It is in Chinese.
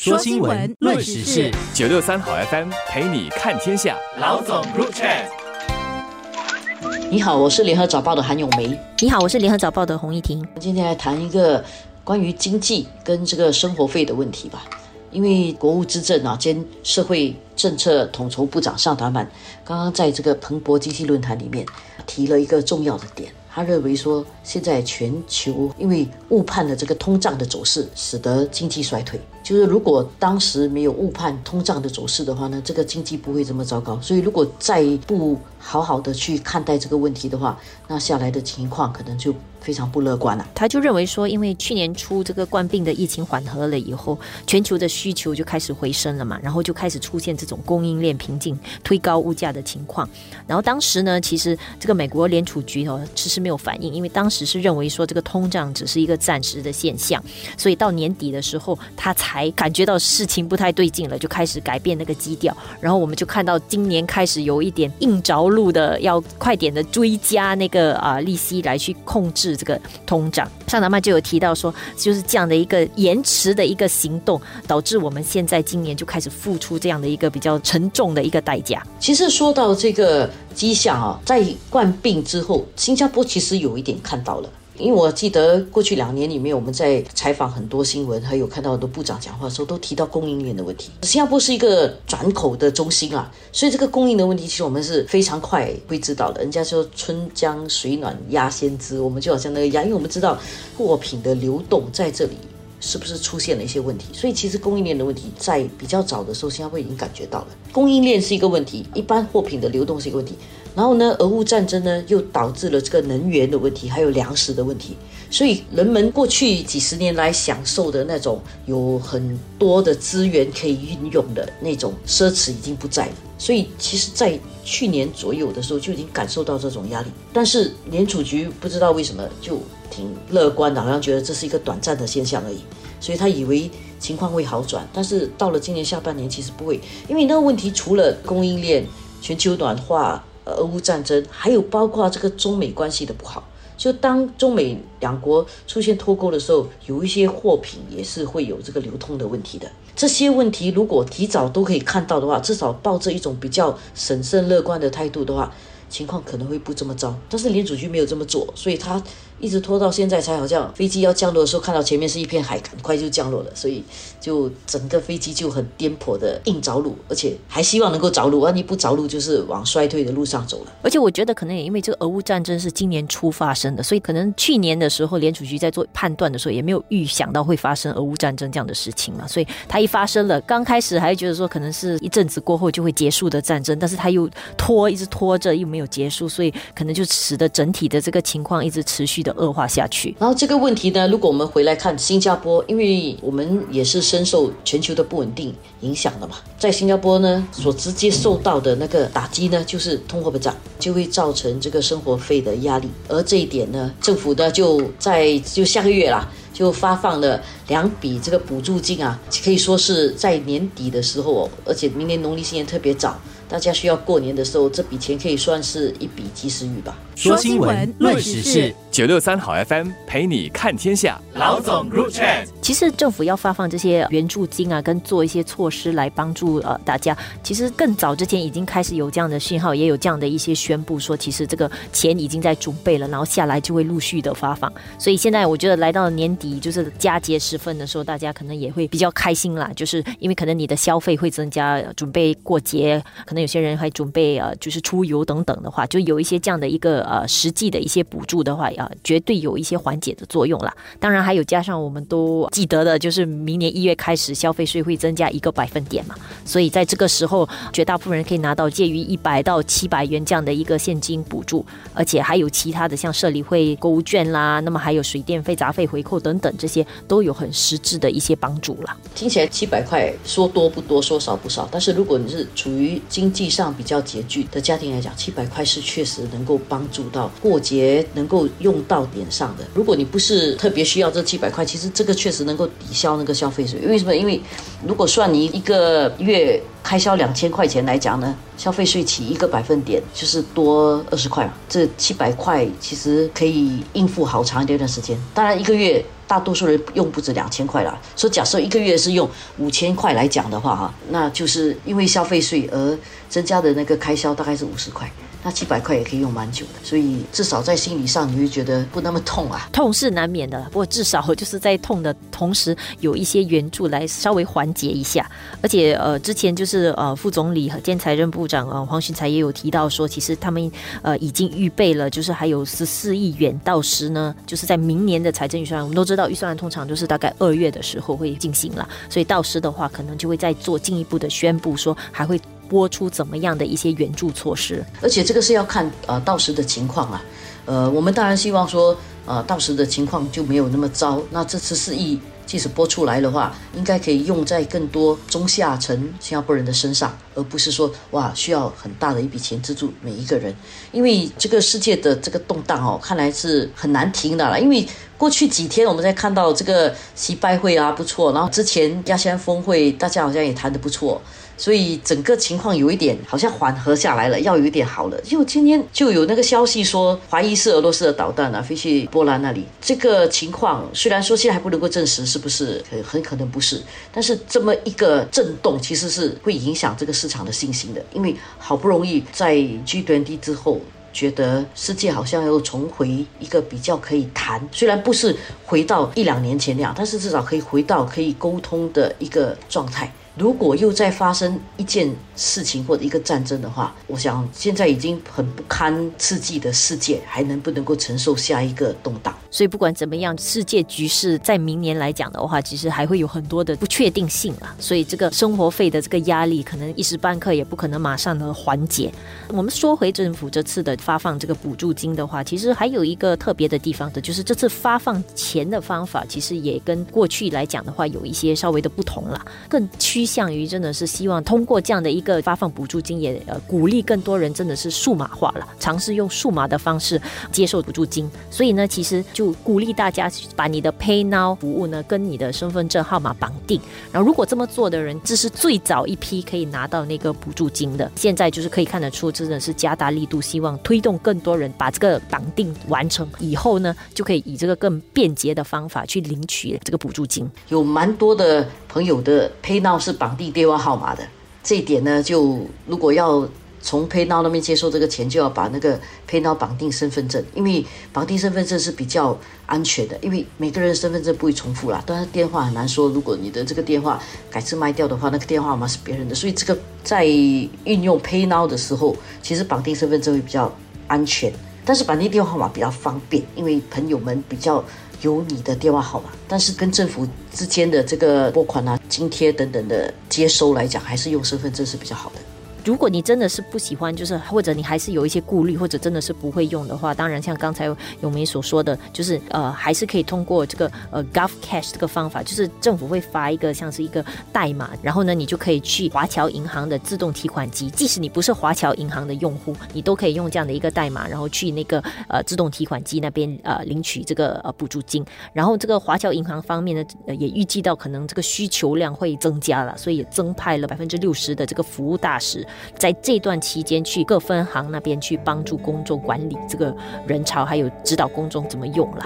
说新闻，论时事，九六三好 FM 陪你看天下。老总入场。你好，我是联合早报的韩永梅。你好，我是联合早报的洪一婷。今天来谈一个关于经济跟这个生活费的问题吧。因为国务资政啊兼社会政策统筹部长尚达曼刚刚在这个彭博经济论坛里面提了一个重要的点。他认为说，现在全球因为误判了这个通胀的走势，使得经济衰退。就是如果当时没有误判通胀的走势的话呢，这个经济不会这么糟糕。所以如果再不好好的去看待这个问题的话，那下来的情况可能就。非常不乐观了。他就认为说，因为去年初这个冠病的疫情缓和了以后，全球的需求就开始回升了嘛，然后就开始出现这种供应链瓶颈、推高物价的情况。然后当时呢，其实这个美国联储局哦迟迟没有反应，因为当时是认为说这个通胀只是一个暂时的现象，所以到年底的时候，他才感觉到事情不太对劲了，就开始改变那个基调。然后我们就看到今年开始有一点硬着陆的，要快点的追加那个啊利息来去控制。这个通胀，上南曼就有提到说，就是这样的一个延迟的一个行动，导致我们现在今年就开始付出这样的一个比较沉重的一个代价。其实说到这个迹象啊，在冠病之后，新加坡其实有一点看到了。因为我记得过去两年里面，我们在采访很多新闻，还有看到很多部长讲话的时候，都提到供应链的问题。新加坡是一个转口的中心啊，所以这个供应的问题，其实我们是非常快会知道的。人家说春江水暖鸭先知，我们就好像那个鸭，因为我们知道货品的流动在这里是不是出现了一些问题，所以其实供应链的问题在比较早的时候，新加坡已经感觉到了。供应链是一个问题，一般货品的流动是一个问题。然后呢，俄乌战争呢，又导致了这个能源的问题，还有粮食的问题。所以人们过去几十年来享受的那种有很多的资源可以运用的那种奢侈已经不在了。所以其实，在去年左右的时候就已经感受到这种压力。但是联储局不知道为什么就挺乐观的，好像觉得这是一个短暂的现象而已。所以他以为情况会好转。但是到了今年下半年，其实不会，因为那个问题除了供应链、全球暖化。俄乌战争，还有包括这个中美关系的不好，就当中美两国出现脱钩的时候，有一些货品也是会有这个流通的问题的。这些问题如果提早都可以看到的话，至少抱着一种比较审慎乐观的态度的话，情况可能会不这么糟。但是联储局没有这么做，所以他。一直拖到现在才好像飞机要降落的时候，看到前面是一片海，赶快就降落了，所以就整个飞机就很颠簸的硬着陆，而且还希望能够着陆，万一不着陆就是往衰退的路上走了。而且我觉得可能也因为这个俄乌战争是今年初发生的，所以可能去年的时候联储局在做判断的时候也没有预想到会发生俄乌战争这样的事情嘛，所以它一发生了，刚开始还觉得说可能是一阵子过后就会结束的战争，但是它又拖，一直拖着又没有结束，所以可能就使得整体的这个情况一直持续的。恶化下去。然后这个问题呢，如果我们回来看新加坡，因为我们也是深受全球的不稳定影响的嘛，在新加坡呢，所直接受到的那个打击呢，就是通货膨胀，就会造成这个生活费的压力。而这一点呢，政府呢就在就下个月啦，就发放了两笔这个补助金啊，可以说是在年底的时候哦，而且明年农历新年特别早。大家需要过年的时候，这笔钱可以算是一笔及时雨吧。说新闻，论时事，九六三好 FM 陪你看天下。老总入场。其实政府要发放这些援助金啊，跟做一些措施来帮助呃大家。其实更早之前已经开始有这样的信号，也有这样的一些宣布说，其实这个钱已经在准备了，然后下来就会陆续的发放。所以现在我觉得来到年底，就是佳节时分的时候，大家可能也会比较开心啦，就是因为可能你的消费会增加，准备过节可能。有些人还准备呃，就是出游等等的话，就有一些这样的一个呃实际的一些补助的话，啊，绝对有一些缓解的作用啦。当然还有加上我们都记得的，就是明年一月开始消费税会增加一个百分点嘛，所以在这个时候，绝大部分人可以拿到介于一百到七百元这样的一个现金补助，而且还有其他的像社理会购物券啦，那么还有水电费杂费回扣等等，这些都有很实质的一些帮助了。听起来七百块说多不多，说少不少，但是如果你是处于经济上比较拮据的家庭来讲，七百块是确实能够帮助到过节能够用到点上的。如果你不是特别需要这七百块，其实这个确实能够抵消那个消费税。为什么？因为如果算你一个月开销两千块钱来讲呢，消费税起一个百分点就是多二十块嘛，这七百块其实可以应付好长一段时间。当然一个月大多数人用不止两千块啦，所以假设一个月是用五千块来讲的话哈，那就是因为消费税而增加的那个开销大概是五十块。那七百块也可以用蛮久的，所以至少在心理上你会觉得不那么痛啊。痛是难免的，不过至少 就是在痛的同时有一些援助来稍微缓解一下。而且呃，之前就是呃副总理和兼财政部长呃黄循才也有提到说，其实他们呃已经预备了，就是还有十四亿元，到时呢就是在明年的财政预算，我们都知道预算案通常就是大概二月的时候会进行了，所以到时的话可能就会再做进一步的宣布，说还会。播出怎么样的一些援助措施？而且这个是要看呃到时的情况啊，呃，我们当然希望说呃到时的情况就没有那么糟。那这次四亿即使播出来的话，应该可以用在更多中下层新加坡人的身上，而不是说哇需要很大的一笔钱资助每一个人。因为这个世界的这个动荡哦，看来是很难停的了。因为过去几天我们在看到这个习拜会啊不错，然后之前亚细安峰会大家好像也谈得不错。所以整个情况有一点好像缓和下来了，要有一点好了。就今天就有那个消息说，怀疑是俄罗斯的导弹啊飞去波兰那里。这个情况虽然说现在还不能够证实是不是，很很可能不是。但是这么一个震动其实是会影响这个市场的信心的，因为好不容易在 G20 之后，觉得世界好像又重回一个比较可以谈，虽然不是回到一两年前那样，但是至少可以回到可以沟通的一个状态。如果又再发生一件事情或者一个战争的话，我想现在已经很不堪刺激的世界，还能不能够承受下一个动荡？所以不管怎么样，世界局势在明年来讲的话，其实还会有很多的不确定性啊。所以这个生活费的这个压力，可能一时半刻也不可能马上能缓解。我们说回政府这次的发放这个补助金的话，其实还有一个特别的地方的，就是这次发放钱的方法，其实也跟过去来讲的话，有一些稍微的不同了，更趋。向于真的是希望通过这样的一个发放补助金，也呃鼓励更多人真的是数码化了，尝试用数码的方式接受补助金。所以呢，其实就鼓励大家把你的 Pay Now 服务呢跟你的身份证号码绑定。然后如果这么做的人，这是最早一批可以拿到那个补助金的。现在就是可以看得出，真的是加大力度，希望推动更多人把这个绑定完成以后呢，就可以以这个更便捷的方法去领取这个补助金。有蛮多的朋友的 Pay Now 是。绑定电话号码的这一点呢，就如果要从 PayNow 那边接受这个钱，就要把那个 PayNow 绑定身份证，因为绑定身份证是比较安全的，因为每个人身份证不会重复啦，但是电话很难说，如果你的这个电话改次卖掉的话，那个电话号码是别人的，所以这个在运用 PayNow 的时候，其实绑定身份证会比较安全，但是绑定电话号码比较方便，因为朋友们比较。有你的电话号码，但是跟政府之间的这个拨款啊、津贴等等的接收来讲，还是用身份证是比较好的。如果你真的是不喜欢，就是或者你还是有一些顾虑，或者真的是不会用的话，当然像刚才永梅所说的，就是呃，还是可以通过这个呃 Gov Cash 这个方法，就是政府会发一个像是一个代码，然后呢，你就可以去华侨银行的自动提款机，即使你不是华侨银行的用户，你都可以用这样的一个代码，然后去那个呃自动提款机那边呃领取这个呃补助金。然后这个华侨银行方面呢，呃也预计到可能这个需求量会增加了，所以也增派了百分之六十的这个服务大使。在这段期间，去各分行那边去帮助公众管理这个人潮，还有指导公众怎么用了。